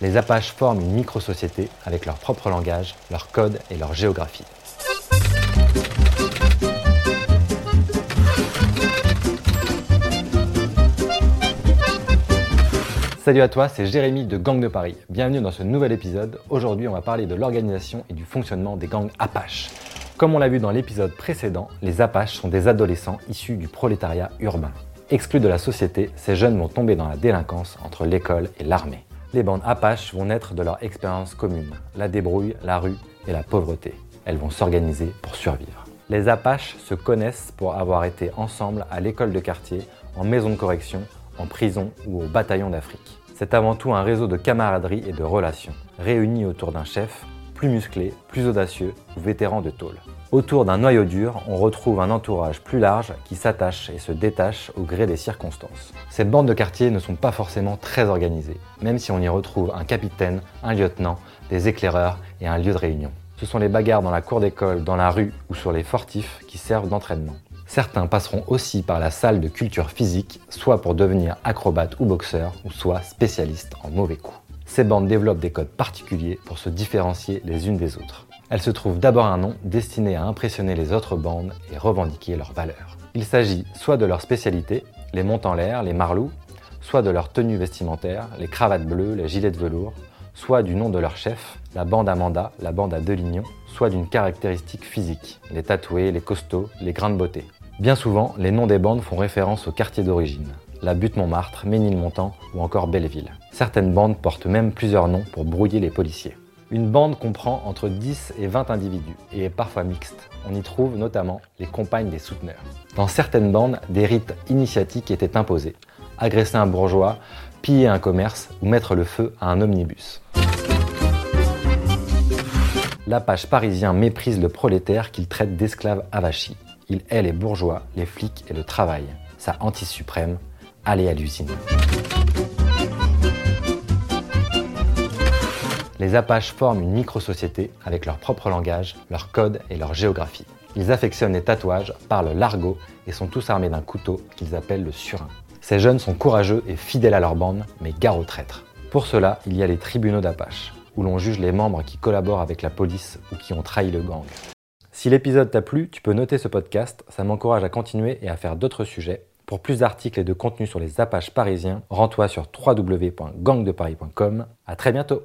Les Apaches forment une micro-société avec leur propre langage, leur code et leur géographie. Salut à toi, c'est Jérémy de Gang de Paris. Bienvenue dans ce nouvel épisode. Aujourd'hui, on va parler de l'organisation et du fonctionnement des gangs Apaches. Comme on l'a vu dans l'épisode précédent, les Apaches sont des adolescents issus du prolétariat urbain. Exclus de la société, ces jeunes vont tomber dans la délinquance entre l'école et l'armée. Les bandes Apaches vont naître de leur expérience commune, la débrouille, la rue et la pauvreté. Elles vont s'organiser pour survivre. Les Apaches se connaissent pour avoir été ensemble à l'école de quartier, en maison de correction, en prison ou au bataillon d'Afrique. C'est avant tout un réseau de camaraderie et de relations, réunis autour d'un chef, plus musclé, plus audacieux vétéran de tôle. Autour d'un noyau dur, on retrouve un entourage plus large qui s'attache et se détache au gré des circonstances. Ces bandes de quartier ne sont pas forcément très organisées, même si on y retrouve un capitaine, un lieutenant, des éclaireurs et un lieu de réunion. Ce sont les bagarres dans la cour d'école, dans la rue ou sur les fortifs qui servent d'entraînement. Certains passeront aussi par la salle de culture physique, soit pour devenir acrobate ou boxeur, ou soit spécialiste en mauvais coups. Ces bandes développent des codes particuliers pour se différencier les unes des autres. Elles se trouvent d'abord un nom destiné à impressionner les autres bandes et revendiquer leurs valeurs. Il s'agit soit de leur spécialité, les montes en l'air, les marlous, soit de leur tenue vestimentaire, les cravates bleues, les gilets de velours, soit du nom de leur chef, la bande Amanda, la bande à deux lignons, soit d'une caractéristique physique, les tatoués, les costauds, les grains de beauté. Bien souvent, les noms des bandes font référence au quartier d'origine, la butte Montmartre, Ménilmontant ou encore Belleville. Certaines bandes portent même plusieurs noms pour brouiller les policiers. Une bande comprend entre 10 et 20 individus et est parfois mixte. On y trouve notamment les compagnes des souteneurs. Dans certaines bandes, des rites initiatiques étaient imposés. Agresser un bourgeois, piller un commerce ou mettre le feu à un omnibus. L'Apache parisien méprise le prolétaire qu'il traite d'esclave avachi. Il hait les bourgeois, les flics et le travail. Sa hantise suprême, aller à l'usine. Les Apaches forment une micro-société avec leur propre langage, leur code et leur géographie. Ils affectionnent les tatouages, parlent l'argot et sont tous armés d'un couteau qu'ils appellent le surin. Ces jeunes sont courageux et fidèles à leur bande, mais gare aux traîtres. Pour cela, il y a les tribunaux d'Apache, où l'on juge les membres qui collaborent avec la police ou qui ont trahi le gang. Si l'épisode t'a plu, tu peux noter ce podcast, ça m'encourage à continuer et à faire d'autres sujets. Pour plus d'articles et de contenus sur les Apaches parisiens, rends-toi sur www.gangdeparis.com. À très bientôt